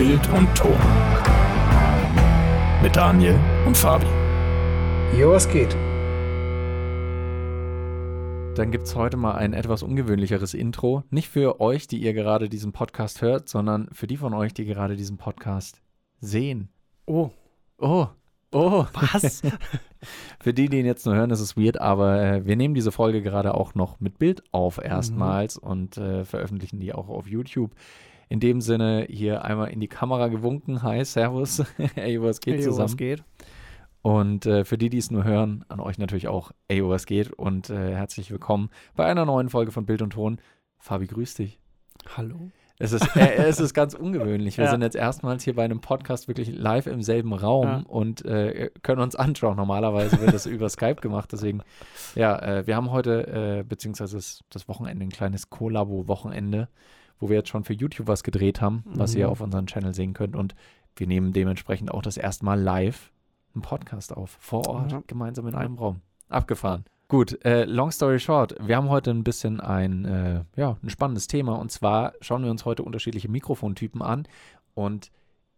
Bild und Ton. Mit Daniel und Fabi. Jo, was geht? Dann gibt es heute mal ein etwas ungewöhnlicheres Intro. Nicht für euch, die ihr gerade diesen Podcast hört, sondern für die von euch, die gerade diesen Podcast sehen. Oh, Oh, oh. was? Für die, die ihn jetzt nur hören, ist es weird, aber äh, wir nehmen diese Folge gerade auch noch mit Bild auf erstmals und äh, veröffentlichen die auch auf YouTube. In dem Sinne hier einmal in die Kamera gewunken. Hi, Servus. Ey, was geht Ey, jo, zusammen? was geht? Und äh, für die, die es nur hören, an euch natürlich auch, ey, was geht und äh, herzlich willkommen bei einer neuen Folge von Bild und Ton. Fabi, grüß dich. Hallo? Es ist, äh, es ist ganz ungewöhnlich. Wir Ja. sind jetzt erstmals hier bei einem Podcast wirklich live im selben Raum Ja. und äh, können uns anschauen. Normalerweise wird das über Skype gemacht. Deswegen, ja, äh, wir haben heute, äh, beziehungsweise das, das Wochenende, ein kleines Kollabo-Wochenende, wo wir jetzt schon für YouTube was gedreht haben, was ihr Mhm. auf unserem Channel sehen könnt. Und wir nehmen dementsprechend auch das erste Mal live einen Podcast auf, vor Ort, Ja. gemeinsam in einem Raum. Abgefahren. Gut, äh, long story short, wir haben heute ein bisschen ein, äh, ja, ein spannendes Thema und zwar schauen wir uns heute unterschiedliche Mikrofontypen an und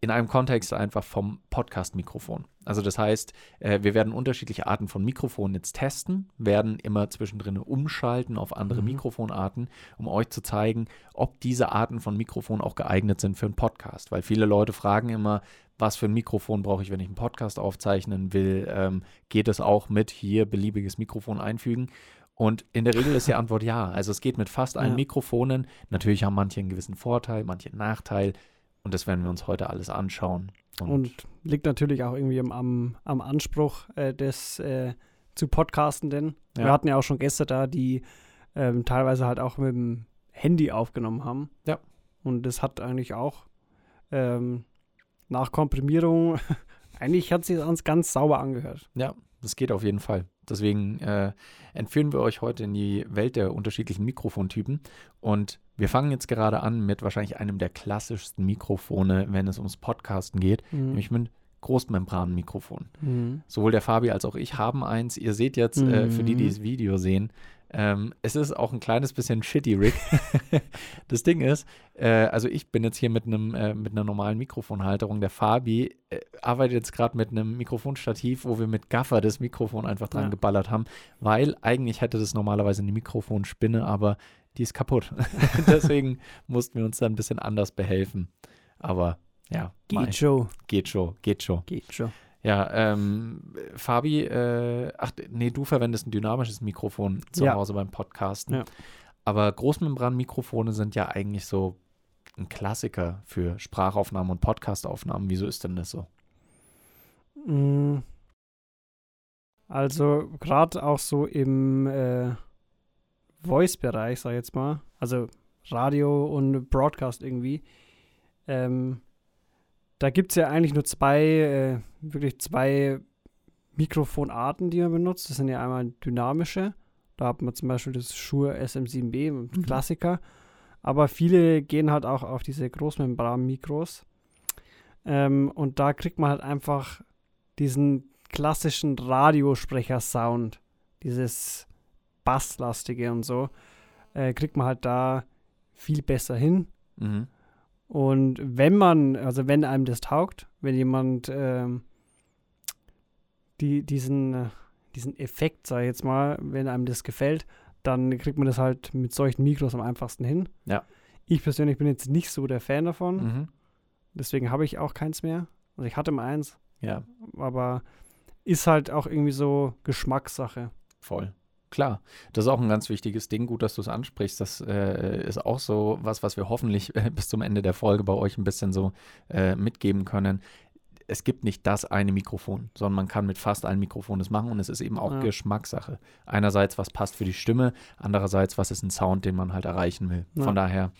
in einem Kontext einfach vom Podcast-Mikrofon. Also das heißt, äh, wir werden unterschiedliche Arten von Mikrofonen jetzt testen, werden immer zwischendrin umschalten auf andere Mhm. Mikrofonarten, um euch zu zeigen, ob diese Arten von Mikrofon auch geeignet sind für einen Podcast. Weil viele Leute fragen immer, was für ein Mikrofon brauche ich, wenn ich einen Podcast aufzeichnen will? Ähm, geht es auch mit hier beliebiges Mikrofon einfügen? Und in der Regel ist die Antwort ja. Also es geht mit fast allen Ja. Mikrofonen. Natürlich haben manche einen gewissen Vorteil, manche einen Nachteil. Und das werden wir uns heute alles anschauen. Und liegt natürlich auch irgendwie am, am, am Anspruch äh, des äh, zu Podcastenden. Ja. Wir hatten ja auch schon Gäste da, die ähm, teilweise halt auch mit dem Handy aufgenommen haben. Ja. Und das hat eigentlich auch ähm, nach Komprimierung, eigentlich hat sich das ganz sauber angehört. Ja, das geht auf jeden Fall. Deswegen äh, entführen wir euch heute in die Welt der unterschiedlichen Mikrofontypen. Und wir fangen jetzt gerade an mit wahrscheinlich einem der klassischsten Mikrofone, wenn es ums Podcasten geht, Mhm. nämlich mit Großmembranmikrofon. Mhm. Sowohl der Fabi als auch ich haben eins. Ihr seht jetzt, äh, für die, die Mhm. das Video sehen, ähm, es ist auch ein kleines bisschen shitty, Rick. das Ding ist, äh, also ich bin jetzt hier mit einem äh, mit einer normalen Mikrofonhalterung. Der Fabi äh, arbeitet jetzt gerade mit einem Mikrofonstativ, wo wir mit Gaffer das Mikrofon einfach dran Ja. geballert haben, weil eigentlich hätte das normalerweise eine Mikrofonspinne, aber die ist kaputt. Deswegen mussten wir uns da ein bisschen anders behelfen. Aber ja, Geht schon. geht schon, geht schon. Geht schon. Ja, ähm, Fabi, äh, ach nee, du verwendest ein dynamisches Mikrofon zu Ja. Hause beim Podcasten. Ja. Aber Großmembranmikrofone sind ja eigentlich so ein Klassiker für Sprachaufnahmen und Podcastaufnahmen. Wieso ist denn das so? Mm. Also gerade auch so im äh, Voice-Bereich, sag ich jetzt mal, also Radio und Broadcast irgendwie, ähm, da gibt es ja eigentlich nur zwei, äh, wirklich zwei Mikrofonarten, die man benutzt. Das sind ja einmal dynamische, da hat man zum Beispiel das Shure SM7B, ein Mhm. Klassiker, aber viele gehen halt auch auf diese Großmembran-Mikros. Ähm, und da kriegt man halt einfach diesen klassischen Radiosprecher-Sound, dieses Basslastige und so, äh, kriegt man halt da viel besser hin. Mhm. Und wenn man, also wenn einem das taugt, wenn jemand ähm, die, diesen, äh, diesen Effekt, sag ich jetzt mal, wenn einem das gefällt, dann kriegt man das halt mit solchen Mikros am einfachsten hin. Ja. Ich persönlich bin jetzt nicht so der Fan davon, Mhm. deswegen habe ich auch keins mehr. Also ich hatte mal eins, Ja, aber ist halt auch irgendwie so Geschmackssache. voll. Klar, das ist auch ein ganz wichtiges Ding. Gut, dass du es ansprichst. Das äh, ist auch so was, was wir hoffentlich äh, bis zum Ende der Folge bei euch ein bisschen so äh, mitgeben können. Es gibt nicht das eine Mikrofon, sondern man kann mit fast allen Mikrofonen das machen und es ist eben auch Ja. Geschmackssache. Einerseits, was passt für die Stimme, andererseits, was ist ein Sound, den man halt erreichen will. Ja. Von daher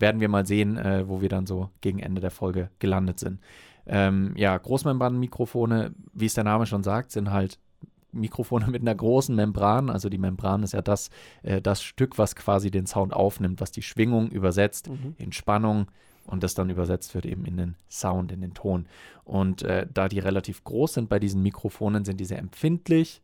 werden wir mal sehen, äh, wo wir dann so gegen Ende der Folge gelandet sind. Ähm, ja, Großmembranmikrofone, wie es der Name schon sagt, sind halt Mikrofone mit einer großen Membran. Also die Membran ist ja das, äh, das Stück, was quasi den Sound aufnimmt, was die Schwingung übersetzt in Spannung und das dann übersetzt wird eben in den Sound, in den Ton. Und äh, da die relativ groß sind bei diesen Mikrofonen, sind die sehr empfindlich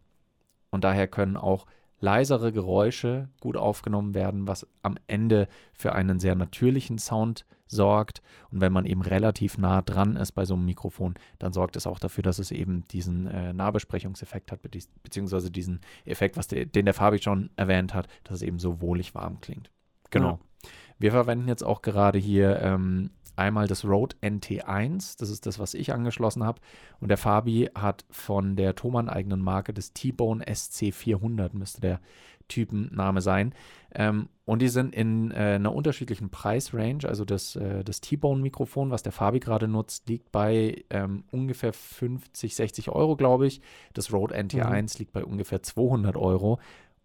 und daher können auch leisere Geräusche gut aufgenommen werden, was am Ende für einen sehr natürlichen Sound sorgt. Und wenn man eben relativ nah dran ist bei so einem Mikrofon, dann sorgt es auch dafür, dass es eben diesen äh, Nahbesprechungseffekt hat, beziehungsweise diesen Effekt, was de, den der Fabi schon erwähnt hat, dass es eben so wohlig warm klingt. Genau. Ja. Wir verwenden jetzt auch gerade hier ähm, einmal das Rode NT1, das ist das, was ich angeschlossen habe. Und der Fabi hat von der Thomann eigenen Marke das T-Bone SC400, müsste der Typenname sein. Ähm, und die sind in äh, einer unterschiedlichen Preisrange. Also das, äh, das T-Bone-Mikrofon, was der Fabi gerade nutzt, liegt bei ähm, ungefähr 50, 60 Euro, glaube ich. Das Rode NT1 mhm. liegt bei ungefähr 200 Euro.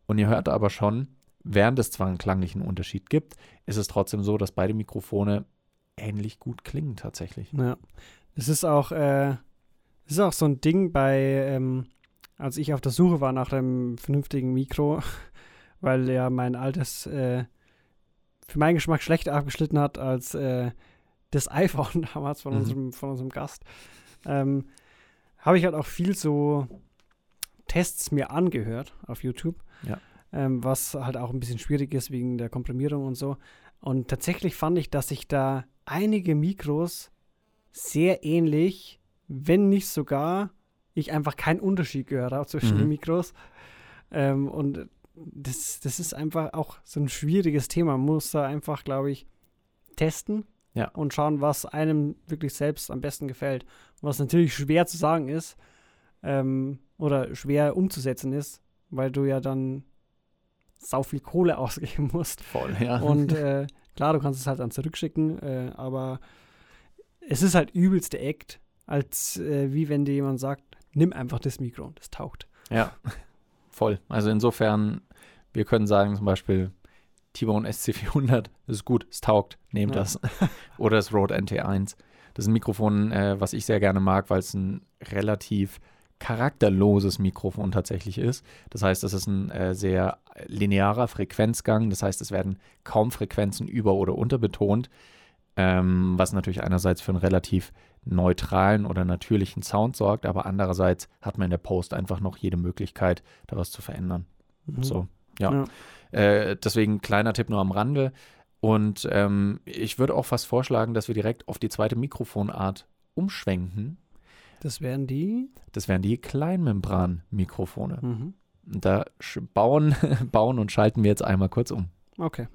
Und ihr hört aber schon, während es zwar einen klanglichen Unterschied gibt, ist es trotzdem so, dass beide Mikrofone ähnlich gut klingen tatsächlich. Ja, es ist auch, äh, es ist auch so ein Ding bei, ähm, als ich auf der Suche war nach einem vernünftigen Mikro, weil ja mein altes äh, für meinen Geschmack schlechter abgeschnitten hat als äh, das iPhone damals von, mhm. unserem, von unserem Gast. Ähm, habe ich halt auch viel so Tests mir angehört auf YouTube. Ja. Ähm, was halt auch ein bisschen schwierig ist wegen der Komprimierung und so. Und tatsächlich fand ich, dass ich da einige Mikros sehr ähnlich, wenn nicht sogar, ich einfach keinen Unterschied gehört habe zwischen mhm. den Mikros. Ähm, und das, das ist einfach auch so ein schwieriges Thema. Man muss da einfach, glaube ich, testen ja. und schauen, was einem wirklich selbst am besten gefällt. Was natürlich schwer zu sagen ist ähm, oder schwer umzusetzen ist, weil du ja dann sau viel Kohle ausgeben musst. Voll, ja. Und äh, klar, du kannst es halt dann zurückschicken, äh, aber es ist halt übelste Act, als äh, wie wenn dir jemand sagt, nimm einfach das Mikro, das taugt. Ja, voll. Also insofern wir können sagen zum Beispiel, T-Bone SC400, das ist gut, es taugt, nehmt ja. das. Oder das Rode NT1. Das ist ein Mikrofon, äh, was ich sehr gerne mag, weil es ein relativ charakterloses Mikrofon tatsächlich ist. Das heißt, es ist ein äh, sehr linearer Frequenzgang. Das heißt, es werden kaum Frequenzen über- oder unterbetont, ähm, was natürlich einerseits für einen relativ neutralen oder natürlichen Sound sorgt, aber andererseits hat man in der Post einfach noch jede Möglichkeit, da was zu verändern. Mhm. So. Ja. ja. Äh, deswegen kleiner Tipp nur am Rande. Und ähm, ich würde auch fast vorschlagen, dass wir direkt auf die zweite Mikrofonart umschwenken. Das wären die? Das wären die Kleinmembran-Mikrofone. Mhm. Da bauen, bauen und schalten wir jetzt einmal kurz um. Okay.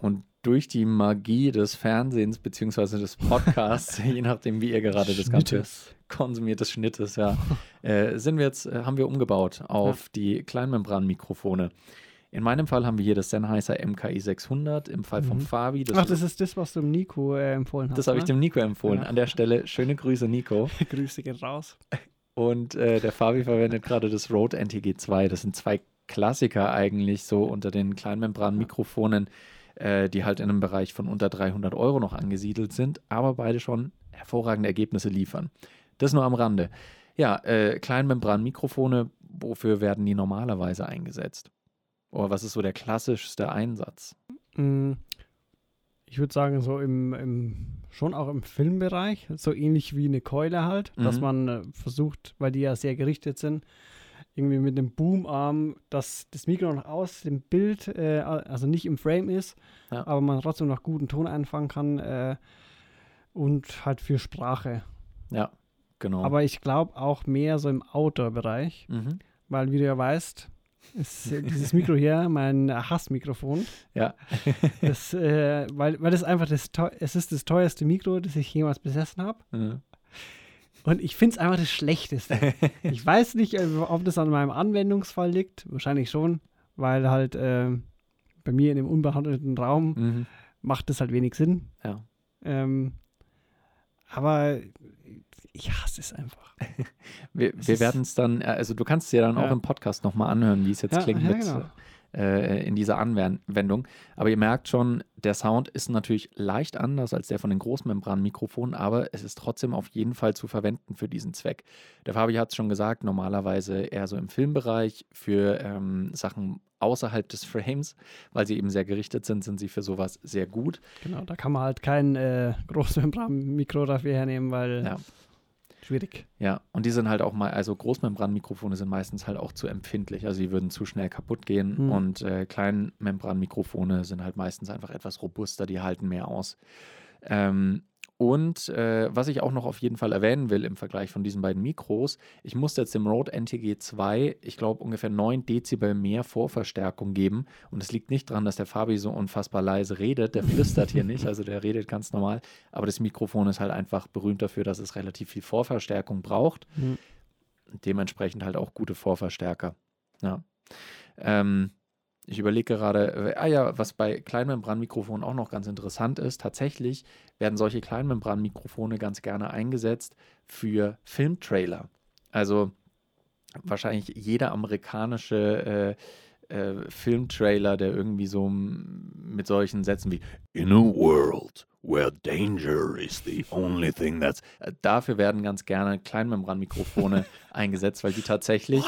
Und durch die Magie des Fernsehens beziehungsweise des Podcasts, je nachdem, wie ihr gerade das Ganze konsumiert, des Schnittes, ja, äh, sind wir jetzt, äh, haben wir umgebaut auf ja. die Kleinmembran-Mikrofone. In meinem Fall haben wir hier das Sennheiser MKI 600, im Fall mhm. von Fabi. Das Ach, das ist das, was du dem Nico äh, empfohlen hast. Das habe ich ne? dem Nico empfohlen. Ja. An der Stelle schöne Grüße, Nico. Grüße gehen raus. Und äh, der Fabi verwendet gerade das Rode NTG 2. Das sind zwei Klassiker eigentlich so unter den Kleinmembran-Mikrofonen, äh, die halt in einem Bereich von unter 300 Euro noch angesiedelt sind, aber beide schon hervorragende Ergebnisse liefern. Das nur am Rande. Ja, äh, Kleinmembran-Mikrofone, wofür werden die normalerweise eingesetzt? Oder was ist so der klassischste Einsatz? Mm, ich würde sagen, so im, im, schon auch im Filmbereich, so ähnlich wie eine Keule halt, mhm. dass man äh, versucht, weil die ja sehr gerichtet sind, irgendwie mit einem Boomarm, dass das Mikro noch aus dem Bild, äh, also nicht im Frame ist, ja. aber man trotzdem noch guten Ton einfangen kann äh, und halt für Sprache. Ja, genau. Aber ich glaube auch mehr so im Outdoor-Bereich, mhm. weil wie du ja weißt, ist dieses Mikro hier mein Hassmikrofon. Ja. das, äh, weil, weil das einfach das, es ist das teuerste Mikro, das ich jemals besessen habe. Mhm. Und ich finde es einfach das Schlechteste. ich weiß nicht, äh, ob das an meinem Anwendungsfall liegt. Wahrscheinlich schon, weil halt äh, bei mir in dem unbehandelten Raum mhm. macht das halt wenig Sinn. Ja. Ähm, aber ich hasse es einfach. wir, wir werden es dann, äh, also du kannst es dir dann ja. auch im Podcast nochmal anhören, wie es jetzt ja, klingt ja, mit genau. Äh, in dieser Anwendung. Aber ihr merkt schon, der Sound ist natürlich leicht anders als der von den Großmembran-Mikrofonen, aber es ist trotzdem auf jeden Fall zu verwenden für diesen Zweck. Der Fabi hat es schon gesagt, normalerweise eher so im Filmbereich für ähm, Sachen außerhalb des Frames, weil sie eben sehr gerichtet sind, sind sie für sowas sehr gut. Genau, da kann man halt kein äh, Großmembran-Mikro dafür hernehmen, weil ja schwierig. Ja, und die sind halt auch mal, also Großmembranmikrofone sind meistens halt auch zu empfindlich. Also die würden zu schnell kaputt gehen. Hm. Und äh, Kleinmembranmikrofone sind halt meistens einfach etwas robuster, die halten mehr aus. Ähm, und äh, was ich auch noch auf jeden Fall erwähnen will im Vergleich von diesen beiden Mikros, ich musste jetzt dem Rode NTG 2, ich glaube, ungefähr 9 Dezibel mehr Vorverstärkung geben. Und es liegt nicht daran, dass der Fabi so unfassbar leise redet. Der flüstert hier nicht, also der redet ganz normal. Aber das Mikrofon ist halt einfach berühmt dafür, dass es relativ viel Vorverstärkung braucht. Hm. Dementsprechend halt auch gute Vorverstärker. Ja. Ähm, ich überlege gerade, ah ja, was bei Kleinmembranmikrofonen auch noch ganz interessant ist, tatsächlich werden solche Kleinmembranmikrofone ganz gerne eingesetzt für Filmtrailer. Also wahrscheinlich jeder amerikanische äh, äh, Filmtrailer, der irgendwie so mit solchen Sätzen wie In a world where danger is the only thing that's. äh, dafür werden ganz gerne Kleinmembranmikrofone eingesetzt, weil die tatsächlich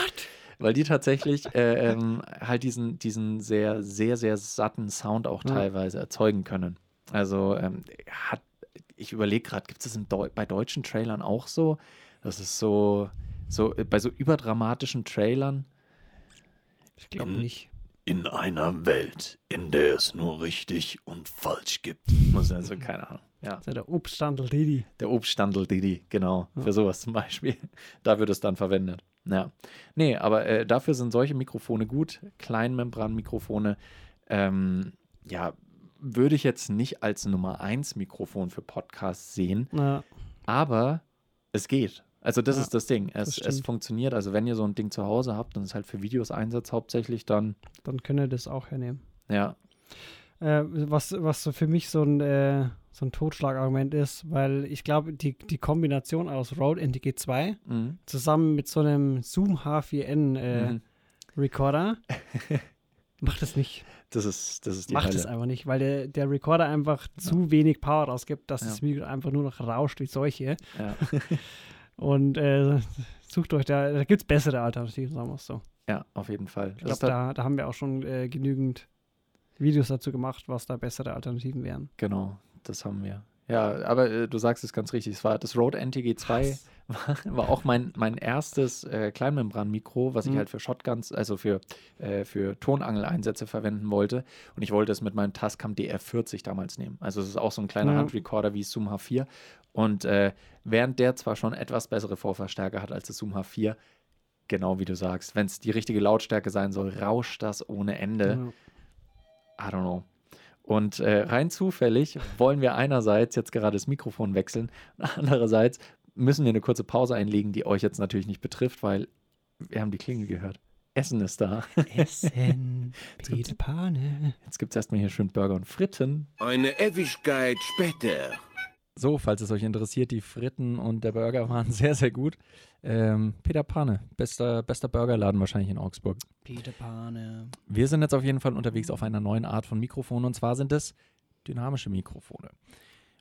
weil die tatsächlich äh, ähm, halt diesen, diesen sehr, sehr, sehr satten Sound auch Ja. teilweise erzeugen können. Also ähm, hat, ich überlege gerade, gibt es Deu bei deutschen Trailern auch so? Das ist so, so äh, bei so überdramatischen Trailern. Ich glaube In- nicht. In einer Welt, in der es nur richtig und falsch gibt. Muss also, keine Ahnung. Ja, Das ist ja der Obststandel Didi. der Obststandel Didi, genau, Ja. für sowas zum Beispiel. Da wird es dann verwendet. Ja. Nee, aber äh, dafür sind solche Mikrofone gut. Kleinmembranmikrofone, ähm, ja, würde ich jetzt nicht als Nummer 1 Mikrofon für Podcasts sehen, Ja, aber es geht. Also das Ja, ist das Ding. Es, das es funktioniert. Also wenn ihr so ein Ding zu Hause habt und es halt für Videos Einsatz hauptsächlich, dann dann könnt ihr das auch hernehmen. ja, Äh, was, was so für mich so ein, äh, so ein Totschlagargument ist, weil ich glaube, die, die Kombination aus Rode NTG 2 mhm. zusammen mit so einem Zoom H4n äh, Mhm. Recorder macht es nicht. das ist das ist die Macht es einfach nicht, weil der, der Recorder einfach zu wenig Power rausgibt, dass Ja. das Mikro einfach nur noch rauscht wie solche. Ja. Und äh, sucht euch da, da gibt es bessere Alternativen, sagen wir es so. ja, auf jeden Fall. Ich glaube, da, da haben wir auch schon äh, genügend Videos dazu gemacht, was da bessere Alternativen wären. Genau, das haben wir. Ja, aber äh, du sagst es ganz richtig. Es war das Rode NTG 2 war, war auch mein, mein erstes äh, Kleinmembran-Mikro, was ich Mhm. halt für Shotguns, also für, äh, für Tonangeleinsätze verwenden wollte. Und ich wollte es mit meinem Tascam DR40 damals nehmen. Also es ist auch so ein kleiner Ja. Handrecorder wie Zoom H4. Und äh, während der zwar schon etwas bessere Vorverstärker hat als das Zoom H4, genau wie du sagst, wenn es die richtige Lautstärke sein soll, rauscht das ohne Ende. Ja. I don't know. Und äh, rein zufällig wollen wir einerseits jetzt gerade das Mikrofon wechseln und andererseits müssen wir eine kurze Pause einlegen, die euch jetzt natürlich nicht betrifft, weil wir haben die Klingel gehört. Essen ist da. Essen, Peter Pane. Jetzt gibt es erstmal hier schön Burger und Fritten. Eine Ewigkeit später. So, falls es euch interessiert, die Fritten und der Burger waren sehr, sehr gut. Ähm, Peter Pane, bester, bester Burgerladen wahrscheinlich in Augsburg. Peter Pane. Wir sind jetzt auf jeden Fall unterwegs auf einer neuen Art von Mikrofon und zwar sind es dynamische Mikrofone.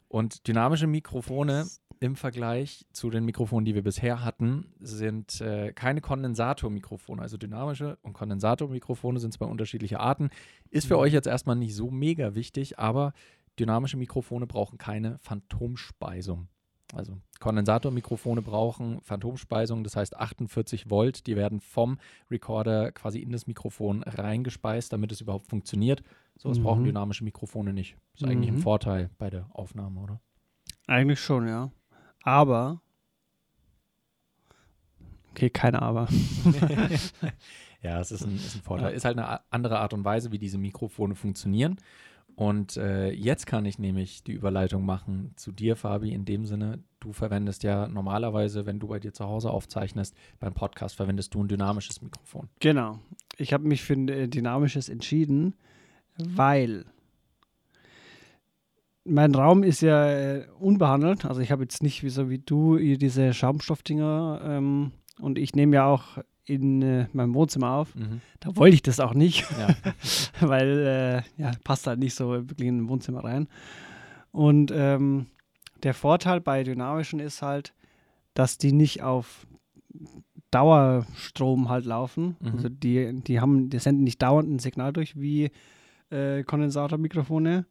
Und dynamische Mikrofone im Vergleich zu den Mikrofonen, die wir bisher hatten, sind äh, keine Kondensatormikrofone. Also dynamische und Kondensatormikrofone sind zwei unterschiedliche Arten. Ist für Mhm. euch jetzt erstmal nicht so mega wichtig, aber dynamische Mikrofone brauchen keine Phantomspeisung. Also Kondensatormikrofone brauchen Phantomspeisung, das heißt 48 Volt, die werden vom Recorder quasi in das Mikrofon reingespeist, damit es überhaupt funktioniert. So, brauchen Mhm. dynamische Mikrofone nicht. Ist eigentlich ein Mhm. Vorteil bei der Aufnahme, oder? Eigentlich schon, ja. Aber. Okay, keine Aber. ja, es ist ein, ist ein Vorteil. Ist halt eine andere Art und Weise, wie diese Mikrofone funktionieren. Und äh, jetzt kann ich nämlich die Überleitung machen zu dir, Fabi, in dem Sinne, du verwendest ja normalerweise, wenn du bei dir zu Hause aufzeichnest, beim Podcast verwendest du ein dynamisches Mikrofon. Genau. Ich habe mich für ein äh, dynamisches entschieden, weil mein Raum ist ja äh, unbehandelt. Also ich habe jetzt nicht wie so wie du diese Schaumstoffdinger ähm, und ich nehme ja auch in äh, meinem Wohnzimmer auf. Da wollte ich das auch nicht, Ja. weil äh, ja, passt halt nicht so wirklich in ein Wohnzimmer rein. Und ähm, der Vorteil bei dynamischen ist halt, dass die nicht auf Dauerstrom halt laufen. Mhm. Also die, die haben, die senden nicht dauernd ein Signal durch wie äh, Kondensatormikrofone.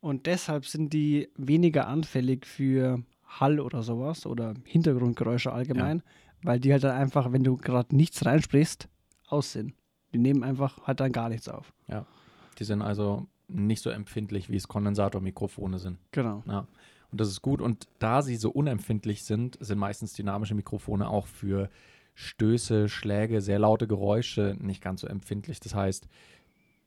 Und deshalb sind die weniger anfällig für Hall oder sowas oder Hintergrundgeräusche allgemein, weil die halt dann einfach, wenn du gerade nichts reinsprichst, aus sind. Die nehmen einfach halt dann gar nichts auf. Die sind also nicht so empfindlich, wie es Kondensatormikrofone sind. Genau. Ja. Und das ist gut. Und da sie so unempfindlich sind, sind meistens dynamische Mikrofone auch für Stöße, Schläge, sehr laute Geräusche nicht ganz so empfindlich. Das heißt,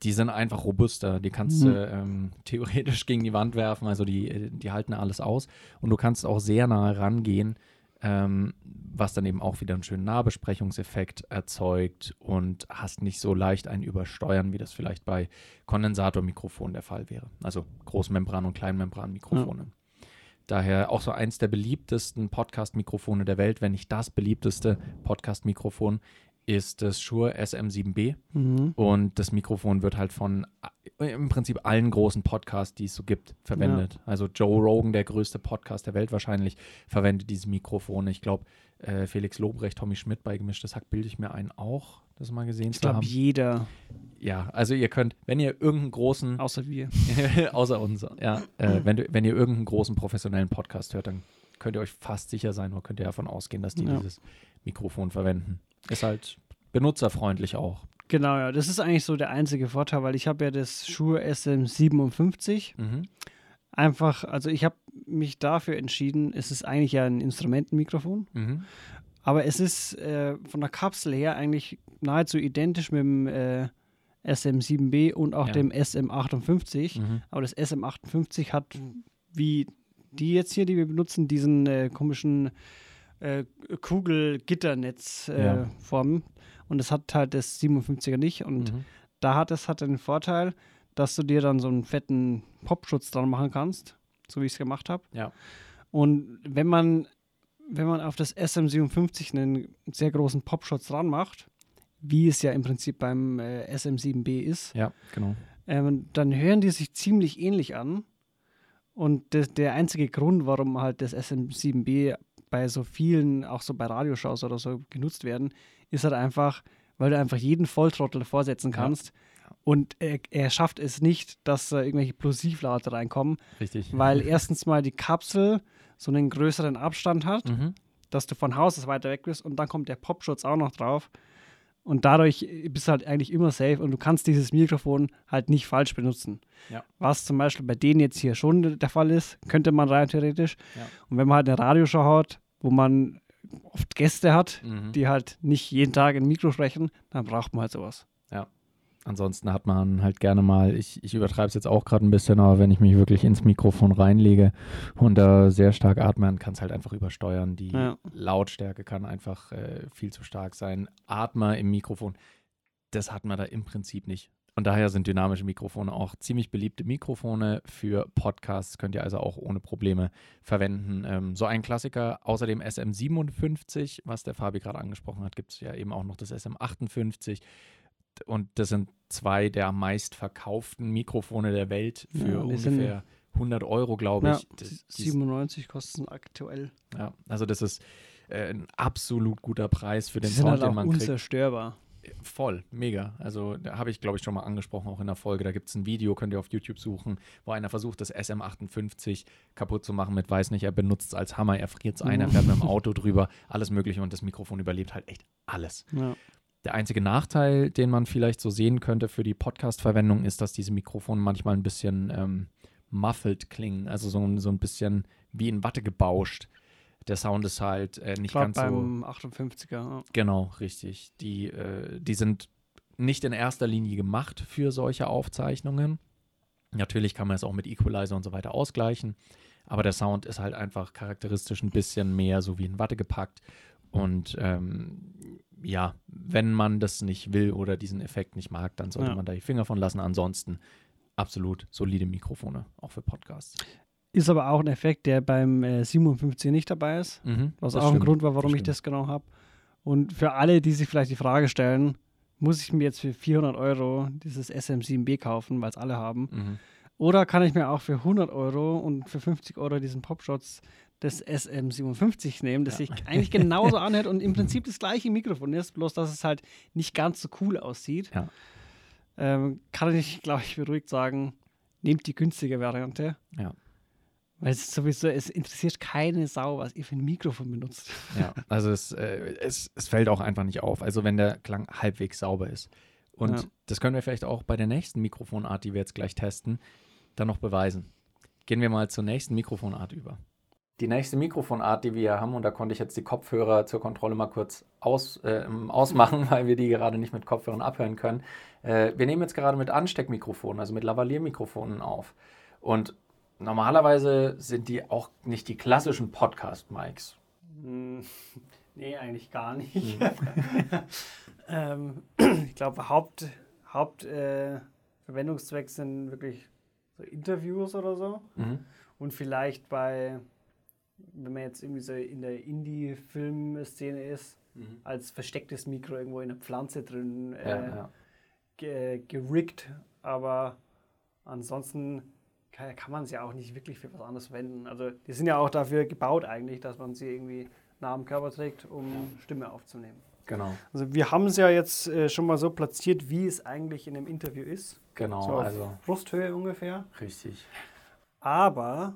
die sind einfach robuster. Die kannst Mhm. du ähm, theoretisch gegen die Wand werfen. Also die, die halten alles aus. Und du kannst auch sehr nahe rangehen, ähm, was dann eben auch wieder einen schönen Nahbesprechungseffekt erzeugt und hast nicht so leicht ein Übersteuern, wie das vielleicht bei Kondensatormikrofonen der Fall wäre. Also Großmembran- und Kleinmembranmikrofone. Daher auch so eins der beliebtesten Podcast-Mikrofone der Welt, wenn nicht das beliebteste Podcast-Mikrofon, ist das Shure SM7B. Mhm. Und das Mikrofon wird halt von äh, im Prinzip allen großen Podcasts, die es so gibt, verwendet. Also Joe Rogan, der größte Podcast der Welt wahrscheinlich, verwendet diese Mikrofone. Ich glaube, äh, Felix Lobrecht, Tommy Schmidt bei Gemischtes Hack bilde ich mir ein auch, das mal gesehen Ich zu glaube, haben. jeder, Ja, also ihr könnt, wenn ihr irgendeinen großen, außer wir. außer uns, ja, äh, wenn, du, wenn ihr irgendeinen großen professionellen Podcast hört, dann könnt ihr euch fast sicher sein oder könnt ihr davon ausgehen, dass die Ja. dieses Mikrofon verwenden. Ist halt benutzerfreundlich auch. Genau, ja. Das ist eigentlich so der einzige Vorteil, weil ich habe ja das Shure SM57 Mhm. einfach, also ich habe mich dafür entschieden, es ist eigentlich ja ein Instrumentenmikrofon, Mhm. aber es ist äh, von der Kapsel her eigentlich nahezu identisch mit dem äh, SM7B und auch Ja. dem SM58. Mhm. Aber das SM58 hat, wie die jetzt hier, die wir benutzen, diesen äh, komischen äh, Kugel-Gitternetz-Form. Äh, Ja. Und das hat halt das 57er nicht. Und Mhm. da hat es hat den Vorteil, dass du dir dann so einen fetten Popschutz dran machen kannst, so wie ich es gemacht habe. Ja. Und wenn man, wenn man auf das SM57 einen sehr großen Popschutz dran macht, wie es ja im Prinzip beim äh, SM7B ist, Ja, genau. ähm, dann hören die sich ziemlich ähnlich an. Und das, der einzige Grund, warum halt das SM7B bei so vielen, auch so bei Radioshows oder so genutzt werden, ist halt einfach, weil du einfach jeden Volltrottel vorsetzen Ja. kannst. Und er, er schafft es nicht, dass da irgendwelche Plosivlaute reinkommen, Richtig. weil erstens mal die Kapsel so einen größeren Abstand hat, Mhm. dass du von Haus aus weiter weg bist und dann kommt der Popschutz auch noch drauf. Und dadurch bist du halt eigentlich immer safe und du kannst dieses Mikrofon halt nicht falsch benutzen. Ja. Was zum Beispiel bei denen jetzt hier schon der Fall ist, könnte man rein theoretisch. Ja. Und wenn man halt eine Radioshow hat, wo man oft Gäste hat, Mhm. die halt nicht jeden Tag in Mikro sprechen, dann braucht man halt sowas. Ansonsten hat man halt gerne mal, ich, ich übertreibe es jetzt auch gerade ein bisschen, aber wenn ich mich wirklich ins Mikrofon reinlege und da sehr stark atme, dann kann es halt einfach übersteuern. Die Ja. Lautstärke kann einfach äh, viel zu stark sein. Atmer im Mikrofon, das hat man da im Prinzip nicht. Und daher sind dynamische Mikrofone auch ziemlich beliebte Mikrofone für Podcasts. Könnt ihr also auch ohne Probleme verwenden. Ähm, so ein Klassiker, außer dem SM57, was der Fabi gerade angesprochen hat, gibt es ja eben auch noch das SM58. Und das sind zwei der meistverkauften Mikrofone der Welt für Ja, ungefähr 100 Euro, glaube Ja, ich. Das- die 97 kosten aktuell. ja, also das ist äh, ein absolut guter Preis für den Die sind Sound, halt den auch man kriegt. Voll, mega. Also da habe ich, glaube ich, schon mal angesprochen, auch in der Folge. Da gibt es ein Video, könnt ihr auf YouTube suchen, wo einer versucht, das SM58 kaputt zu machen mit, weiß nicht, er benutzt es als Hammer, er friert es ein, er fährt mit dem Auto drüber, alles mögliche und das Mikrofon überlebt halt echt alles. Ja. Der einzige Nachteil, den man vielleicht so sehen könnte für die Podcast-Verwendung, ist, dass diese Mikrofone manchmal ein bisschen ähm, muffled klingen, also so, so ein bisschen wie in Watte gebauscht. Der Sound ist halt äh, nicht ganz so. beim 58er. Ja. Genau, richtig. Die, äh, die sind nicht in erster Linie gemacht für solche Aufzeichnungen. Natürlich kann man es auch mit Equalizer und so weiter ausgleichen, aber der Sound ist halt einfach charakteristisch ein bisschen mehr so wie in Watte gepackt. Und ähm, ja, wenn man das nicht will oder diesen Effekt nicht mag, dann sollte Ja. man da die Finger von lassen. Ansonsten absolut solide Mikrofone, auch für Podcasts. Ist aber auch ein Effekt, der beim äh, 57 nicht dabei ist. Mhm, Was das auch stimmt, ein Grund war, warum ich das genau habe. Und für alle, die sich vielleicht die Frage stellen, muss ich mir jetzt für 400 Euro dieses SM7B kaufen, weil es alle haben? Mhm. Oder kann ich mir auch für 100 Euro und für 50 Euro diesen Popshots des SM57 nehmen, das Ja. sich eigentlich genauso anhört und im Prinzip das gleiche Mikrofon ist, bloß dass es halt nicht ganz so cool aussieht. Ja. Ähm, kann ich, glaube ich, beruhigt sagen, nehmt die günstige Variante. Ja. Weil es ist sowieso, es interessiert keine Sau, was ihr für ein Mikrofon benutzt. Ja, also es, äh, es, es fällt auch einfach nicht auf. Also wenn der Klang halbwegs sauber ist. Und Ja. das können wir vielleicht auch bei der nächsten Mikrofonart, die wir jetzt gleich testen, dann noch beweisen. Gehen wir mal zur nächsten Mikrofonart über. Die nächste Mikrofonart, die wir hier haben, und da konnte ich jetzt die Kopfhörer zur Kontrolle mal kurz aus, äh, ausmachen, weil wir die gerade nicht mit Kopfhörern abhören können. Äh, wir nehmen jetzt gerade mit Ansteckmikrofonen, also mit Lavalier-Mikrofonen auf. Und normalerweise sind die auch nicht die klassischen Podcast-Mics. Hm, Nee, eigentlich gar nicht. ähm, ich glaube, Haupt, Haupt äh, Verwendungszweck sind wirklich so Interviews oder so. Mhm. Und vielleicht bei, wenn man jetzt irgendwie so in der Indie-Film-Szene ist, als verstecktes Mikro irgendwo in der Pflanze drin äh, Ja, ja. ge geriggt. Aber ansonsten kann, kann man sie ja auch nicht wirklich für was anderes verwenden. Also die sind ja auch dafür gebaut eigentlich, dass man sie irgendwie nah am Körper trägt, um Stimme aufzunehmen. Genau, Also wir haben es ja jetzt äh, schon mal so platziert, wie es eigentlich in einem Interview ist. genau. So also Brusthöhe ungefähr. richtig. Aber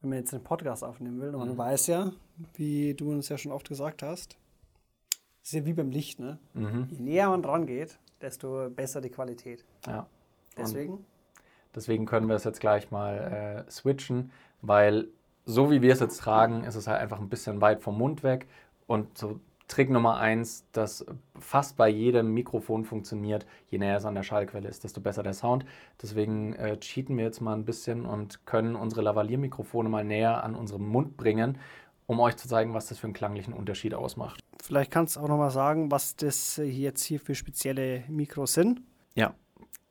wenn man jetzt einen Podcast aufnehmen will, und man Mhm. weiß ja, wie du uns ja schon oft gesagt hast, ist ja wie beim Licht, ne? Mhm. Je näher man dran geht, desto besser die Qualität. Ja. Deswegen, Deswegen können wir es jetzt gleich mal äh, switchen, weil so wie wir es jetzt tragen, ist es halt einfach ein bisschen weit vom Mund weg. Und so Trick Nummer eins, das fast bei jedem Mikrofon funktioniert, je näher es an der Schallquelle ist, desto besser der Sound. Deswegen äh, cheaten wir jetzt mal ein bisschen und können unsere Lavalier-Mikrofone mal näher an unseren Mund bringen, um euch zu zeigen, was das für einen klanglichen Unterschied ausmacht. vielleicht kannst du auch noch mal sagen, was das äh, jetzt hier für spezielle Mikros sind. Ja,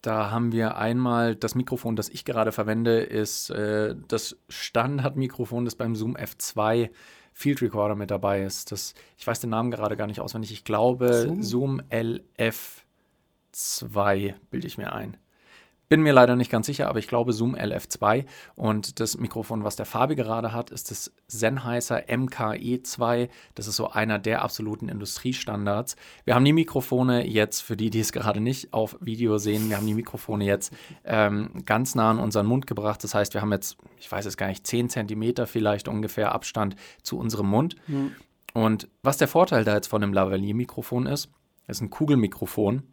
da haben wir einmal das Mikrofon, das ich gerade verwende, ist äh, das Standardmikrofon, das beim Zoom F2 Field Recorder mit dabei ist. Das, ich weiß den Namen gerade gar nicht auswendig. Ich glaube Zoom? Zoom, LF2 bilde ich mir ein. Bin mir leider nicht ganz sicher, aber ich glaube Zoom LF2. Und das Mikrofon, was der Fabi gerade hat, ist das Sennheiser MKE2. Das ist so einer der absoluten Industriestandards. Wir haben die Mikrofone jetzt, für die, die es gerade nicht auf Video sehen, wir haben die Mikrofone jetzt ähm, ganz nah an unseren Mund gebracht. Das heißt, wir haben jetzt, ich weiß es gar nicht, 10 Zentimeter vielleicht ungefähr Abstand zu unserem Mund. Und was der Vorteil da jetzt von dem Lavalier-Mikrofon ist, ist ein Kugelmikrofon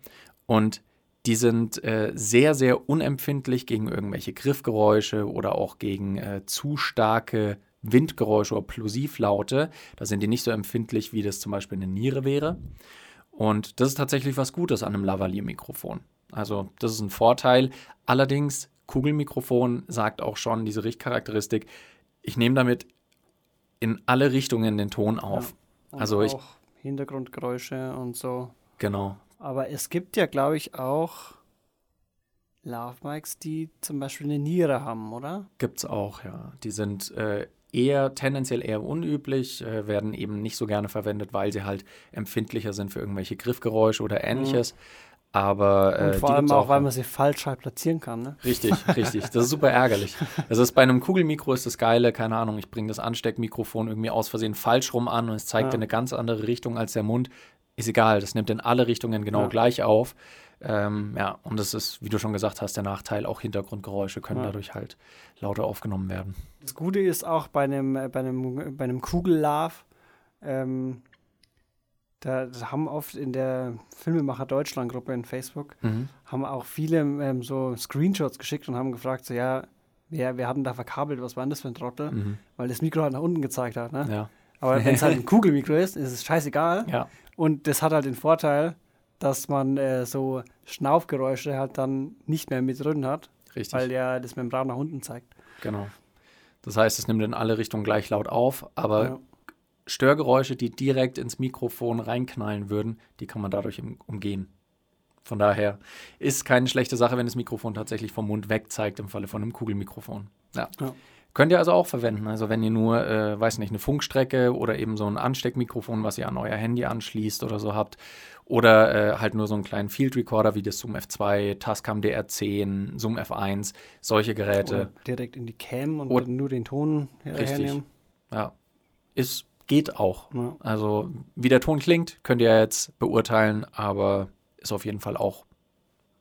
und die sind äh, sehr, sehr unempfindlich gegen irgendwelche Griffgeräusche oder auch gegen äh, zu starke Windgeräusche oder Plosivlaute. Da sind die nicht so empfindlich, wie das zum Beispiel eine Niere wäre. Und das ist tatsächlich was Gutes an einem Lavalier-Mikrofon. Also das ist ein Vorteil. Allerdings, Kugelmikrofon sagt auch schon diese Richtcharakteristik, ich nehme damit in alle Richtungen den Ton auf. Und Also ich- auch Hintergrundgeräusche und so. Genau. Aber es gibt ja, glaube ich, auch Love Mics, die zum Beispiel eine Niere haben, oder? Gibt's auch, ja. Die sind äh, eher tendenziell eher unüblich, äh, werden eben nicht so gerne verwendet, weil sie halt empfindlicher sind für irgendwelche Griffgeräusche oder ähnliches. Aber äh, Und vor allem gibt's auch, weil man sie falsch halt platzieren kann, ne? Richtig, richtig. Das ist super ärgerlich. Das ist bei einem Kugelmikro ist das Geile, keine Ahnung, ich bringe das Ansteckmikrofon irgendwie aus Versehen falsch rum an und es zeigt Ja. in eine ganz andere Richtung als der Mund. Ist egal, das nimmt in alle Richtungen genau Ja. gleich auf. Ähm, ja, und das ist, wie du schon gesagt hast, der Nachteil, auch Hintergrundgeräusche können Ja. dadurch halt lauter aufgenommen werden. Das Gute ist auch bei einem, äh, bei einem, bei einem Kugellav, ähm, da da haben oft in der Filmemacher Deutschland-Gruppe in Facebook, Mhm. haben auch viele ähm, so Screenshots geschickt und haben gefragt, so ja, wer, wer hat denn da verkabelt, was war denn das für ein Trottel? Mhm. Weil das Mikro halt nach unten gezeigt hat, ne? Ja. Aber wenn es halt ein Kugelmikro ist, ist es scheißegal. ja, Und das hat halt den Vorteil, dass man äh, so Schnaufgeräusche halt dann nicht mehr mit drin hat, richtig. weil ja das Membran nach unten zeigt. Genau. Das heißt, es nimmt in alle Richtungen gleich laut auf, aber Ja. Störgeräusche, die direkt ins Mikrofon reinknallen würden, die kann man dadurch umgehen. Von daher ist keine schlechte Sache, wenn das Mikrofon tatsächlich vom Mund weg zeigt, im Falle von einem Kugelmikrofon. Ja. Ja. Könnt ihr also auch verwenden. Also wenn ihr nur, äh, weiß nicht, eine Funkstrecke oder eben so ein Ansteckmikrofon, was ihr an euer Handy anschließt oder so habt. Oder äh, halt nur so einen kleinen Field Recorder wie das Zoom F2, Tascam DR10, Zoom F1, solche Geräte. Oder direkt in die Cam und Oder- dann nur den Ton Richtig. hernehmen. Ja, ist, geht auch. Ja. Also, wie der Ton klingt, könnt ihr jetzt beurteilen, aber ist auf jeden Fall auch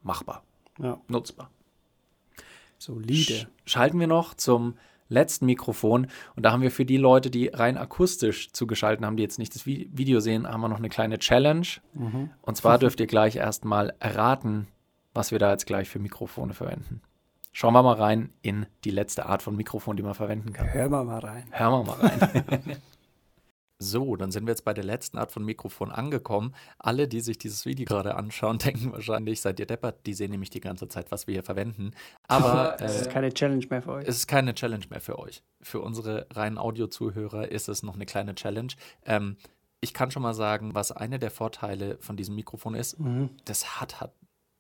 machbar, Ja. nutzbar. Solide. Sch schalten wir noch zum letzten Mikrofon. Und da haben wir für die Leute, die rein akustisch zugeschaltet haben, die jetzt nicht das Vi- Video sehen, haben wir noch eine kleine Challenge. Und zwar dürft ihr gleich erstmal erraten, was wir da jetzt gleich für Mikrofone verwenden. Schauen wir mal rein in die letzte Art von Mikrofon, die man verwenden kann. Hören wir mal rein. Hören wir mal rein. so, dann sind wir jetzt bei der letzten Art von Mikrofon angekommen. Alle, die sich dieses Video gerade anschauen, denken wahrscheinlich, seid ihr deppert. Die sehen nämlich die ganze Zeit, was wir hier verwenden. Aber Das ist äh, keine Challenge mehr für euch. es ist keine Challenge mehr für euch. Für unsere reinen Audiozuhörer ist es noch eine kleine Challenge. Ähm, ich kann schon mal sagen, was einer der Vorteile von diesem Mikrofon ist, Mhm. das hat, hat,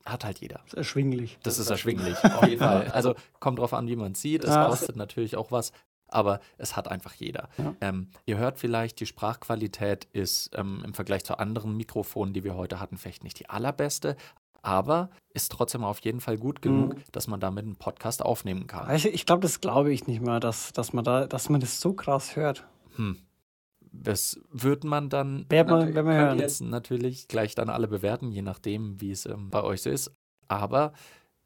hat halt jeder. Das ist erschwinglich. Das ist erschwinglich, auf jeden Fall. Also kommt drauf an, wie man es sieht. Es kostet natürlich auch was, aber es hat einfach jeder. Ja. Ähm, ihr hört vielleicht, die Sprachqualität ist ähm, im Vergleich zu anderen Mikrofonen, die wir heute hatten, vielleicht nicht die allerbeste, aber ist trotzdem auf jeden Fall gut genug, Mhm. dass man damit einen Podcast aufnehmen kann. Weißt du, ich glaube, das glaube ich nicht mal, dass, dass, man da, dass man das so krass hört. Hm. Das wird man dann Werd man- natürlich- werd man jetzt natürlich gleich dann alle bewerten, je nachdem, wie es ähm, bei euch so ist. Aber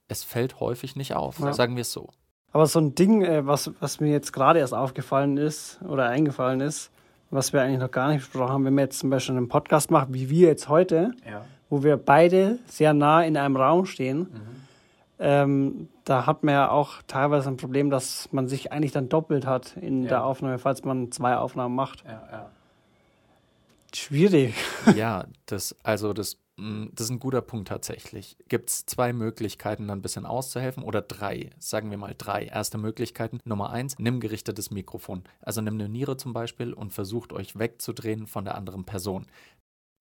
es fällt häufig nicht auf, Ja. sagen wir es so. Aber so ein Ding, äh, was, was mir jetzt gerade erst aufgefallen ist oder eingefallen ist, was wir eigentlich noch gar nicht besprochen haben, wenn wir jetzt zum Beispiel einen Podcast machen, wie wir jetzt heute, Ja. wo wir beide sehr nah in einem Raum stehen, Mhm. ähm, da hat man ja auch teilweise ein Problem, dass man sich eigentlich dann doppelt hat in Ja. der Aufnahme, falls man zwei Aufnahmen macht. Ja, ja. Schwierig. ja, das, also das, das ist ein guter Punkt tatsächlich. Gibt es zwei Möglichkeiten, dann ein bisschen auszuhelfen oder drei? Sagen wir mal drei. Erste Möglichkeiten. Nummer eins, nimm gerichtetes Mikrofon. Also nimm eine Niere zum Beispiel und versucht euch wegzudrehen von der anderen Person.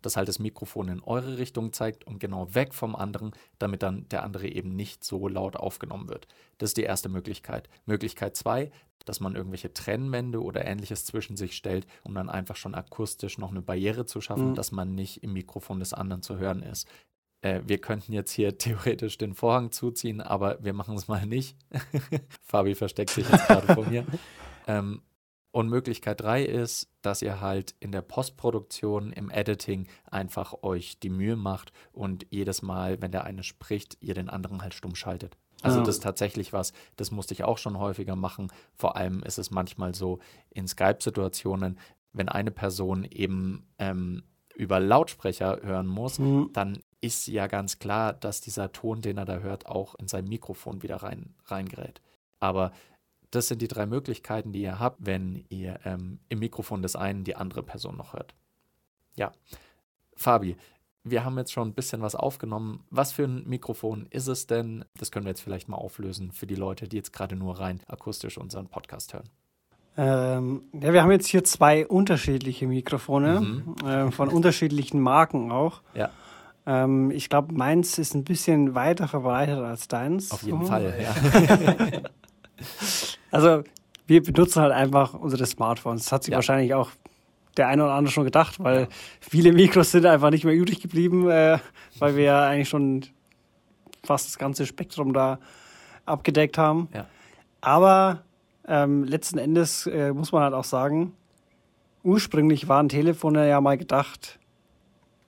Dass halt das Mikrofon in eure Richtung zeigt und genau weg vom anderen, damit dann der andere eben nicht so laut aufgenommen wird. Das ist die erste Möglichkeit. Möglichkeit zwei, dass man irgendwelche Trennwände oder ähnliches zwischen sich stellt, um dann einfach schon akustisch noch eine Barriere zu schaffen, Mhm. dass man nicht im Mikrofon des anderen zu hören ist. Äh, wir könnten jetzt hier theoretisch den Vorhang zuziehen, aber wir machen es mal nicht. Fabi versteckt sich jetzt gerade vor mir. Ähm, und Möglichkeit drei ist, dass ihr halt in der Postproduktion, im Editing einfach euch die Mühe macht und jedes Mal, wenn der eine spricht, ihr den anderen halt stumm schaltet. Also Ja. das ist tatsächlich was, das musste ich auch schon häufiger machen. Vor allem ist es manchmal so in Skype-Situationen, wenn eine Person eben ähm, über Lautsprecher hören muss, Mhm. dann ist ja ganz klar, dass dieser Ton, den er da hört, auch in sein Mikrofon wieder rein, reingerät. Aber das sind die drei Möglichkeiten, die ihr habt, wenn ihr ähm, im Mikrofon des einen die andere Person noch hört. Ja. Fabi, wir haben jetzt schon ein bisschen was aufgenommen. Was für ein Mikrofon ist es denn? Das können wir jetzt vielleicht mal auflösen für die Leute, die jetzt gerade nur rein akustisch unseren Podcast hören. Ähm, ja, wir haben jetzt hier zwei unterschiedliche Mikrofone, Mhm. ähm, von unterschiedlichen Marken auch. Ja. Ähm, ich glaube, meins ist ein bisschen weiter verbreitet als deins. Auf jeden Mhm. Fall, ja. Also, wir benutzen halt einfach unsere Smartphones. Das hat sich Ja. wahrscheinlich auch der eine oder andere schon gedacht, weil viele Mikros sind einfach nicht mehr übrig geblieben, äh, weil wir ja eigentlich schon fast das ganze Spektrum da abgedeckt haben. Ja. Aber ähm, letzten Endes äh, muss man halt auch sagen, ursprünglich waren Telefone ja mal gedacht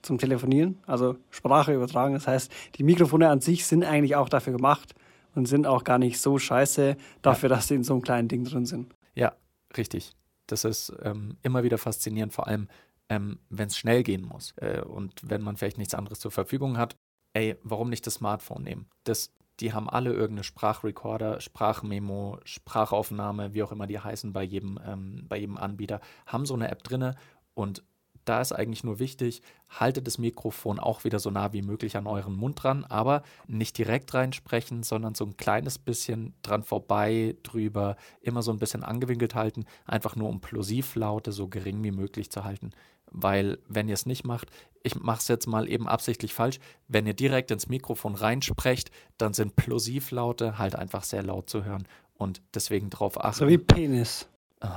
zum Telefonieren, also Sprache übertragen. Das heißt, die Mikrofone an sich sind eigentlich auch dafür gemacht und sind auch gar nicht so scheiße dafür, dass sie in so einem kleinen Ding drin sind. Ja, richtig. Das ist ähm, immer wieder faszinierend, vor allem ähm, wenn es schnell gehen muss äh, und wenn man vielleicht nichts anderes zur Verfügung hat. Ey, warum nicht das Smartphone nehmen? Das, die haben alle irgendeine Sprachrecorder, Sprachmemo, Sprachaufnahme, wie auch immer die heißen bei jedem, ähm, bei jedem Anbieter, haben so eine App drinne und da ist eigentlich nur wichtig, haltet das Mikrofon auch wieder so nah wie möglich an euren Mund dran, aber nicht direkt reinsprechen, sondern so ein kleines bisschen dran vorbei, drüber, immer so ein bisschen angewinkelt halten, einfach nur um Plosivlaute so gering wie möglich zu halten. Weil, wenn ihr es nicht macht, ich mache es jetzt mal eben absichtlich falsch, wenn ihr direkt ins Mikrofon reinsprecht, dann sind Plosivlaute halt einfach sehr laut zu hören und deswegen drauf achten. So wie Penis. Oh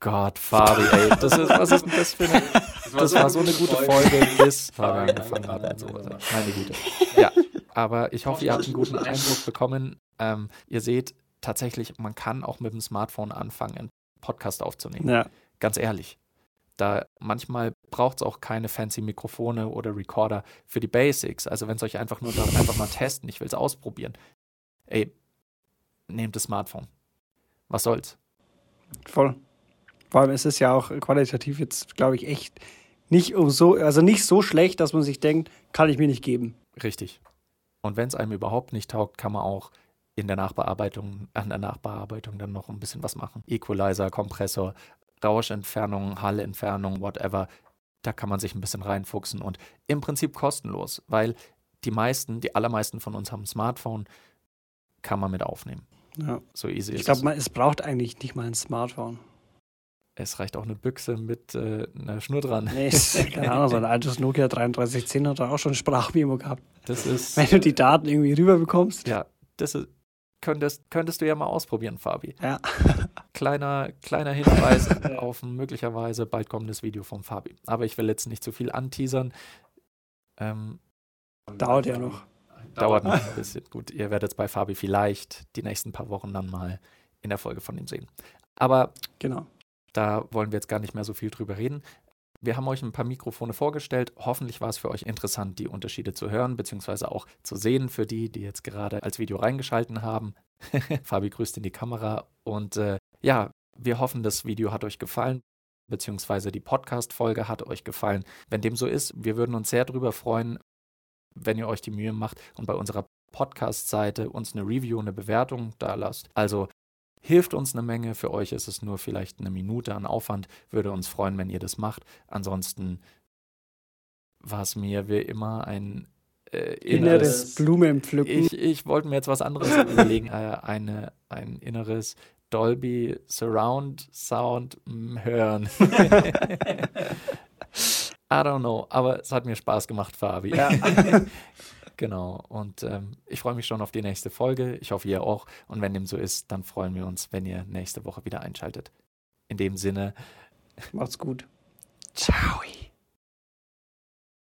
Gott, Fabi, ey, das ist, was ist denn das für eine. Das war so eine gute Folge, bis Fabi angefangen hat mit sowas. Meine Güte. Ja, aber ich hoffe, ihr habt einen guten Eindruck bekommen. Ähm, ihr seht tatsächlich, man kann auch mit dem Smartphone anfangen, einen Podcast aufzunehmen. Ja. Ganz ehrlich. Da manchmal braucht es auch keine fancy Mikrofone oder Recorder für die Basics. Also wenn es euch einfach nur darum einfach mal testen, ich will es ausprobieren. Ey, nehmt das Smartphone. Was soll's? Voll. Vor allem ist es ja auch qualitativ jetzt, glaube ich, echt nicht um so, also nicht so schlecht, dass man sich denkt, kann ich mir nicht geben. Richtig. Und wenn es einem überhaupt nicht taugt, kann man auch in der Nachbearbeitung, an der Nachbearbeitung dann noch ein bisschen was machen. Equalizer, Kompressor, Rauschentfernung, Hallentfernung, whatever. Da kann man sich ein bisschen reinfuchsen und im Prinzip kostenlos, weil die meisten, die allermeisten von uns haben ein Smartphone, kann man mit aufnehmen. Ja. So easy Ich ist glaube, es. es braucht eigentlich nicht mal ein Smartphone. Es reicht auch eine Büchse mit äh, einer Schnur dran. Nee, keine Ahnung, so ein altes Nokia 3310 hat da auch schon Sprachmemo gehabt. Das ist, Wenn du die Daten irgendwie rüberbekommst. ja, das ist, könntest, könntest du ja mal ausprobieren, Fabi. Ja. Kleiner, kleiner Hinweis auf ein möglicherweise bald kommendes Video vom Fabi. Aber ich will jetzt nicht zu viel anteasern. Ähm, Dauert ja noch. dauert noch ein bisschen. Gut, ihr werdet bei Fabi vielleicht die nächsten paar Wochen dann mal in der Folge von ihm sehen. Aber Genau. Da wollen wir jetzt gar nicht mehr so viel drüber reden. Wir haben euch ein paar Mikrofone vorgestellt. Hoffentlich war es für euch interessant, die Unterschiede zu hören, beziehungsweise auch zu sehen für die, die jetzt gerade als Video reingeschalten haben. Fabi grüßt in die Kamera. Und äh, ja, wir hoffen, das Video hat euch gefallen, beziehungsweise die Podcast-Folge hat euch gefallen. Wenn dem so ist, wir würden uns sehr darüber freuen, wenn ihr euch die Mühe macht und bei unserer Podcast-Seite uns eine Review, eine Bewertung da lasst. Also hilft uns eine Menge. Für euch ist es nur vielleicht eine Minute an Aufwand. Würde uns freuen, wenn ihr das macht. Ansonsten war es mir wie immer ein äh, Inneres Blumenpflücken. Ich, ich wollte mir jetzt was anderes überlegen. Äh, eine, ein inneres Dolby Surround Sound mm, hören. I don't know, aber es hat mir Spaß gemacht, Fabi. Ja. Genau. Und ähm, ich freue mich schon auf die nächste Folge. Ich hoffe, ihr auch. Und wenn dem so ist, dann freuen wir uns, wenn ihr nächste Woche wieder einschaltet. In dem Sinne, Macht's gut. ciao.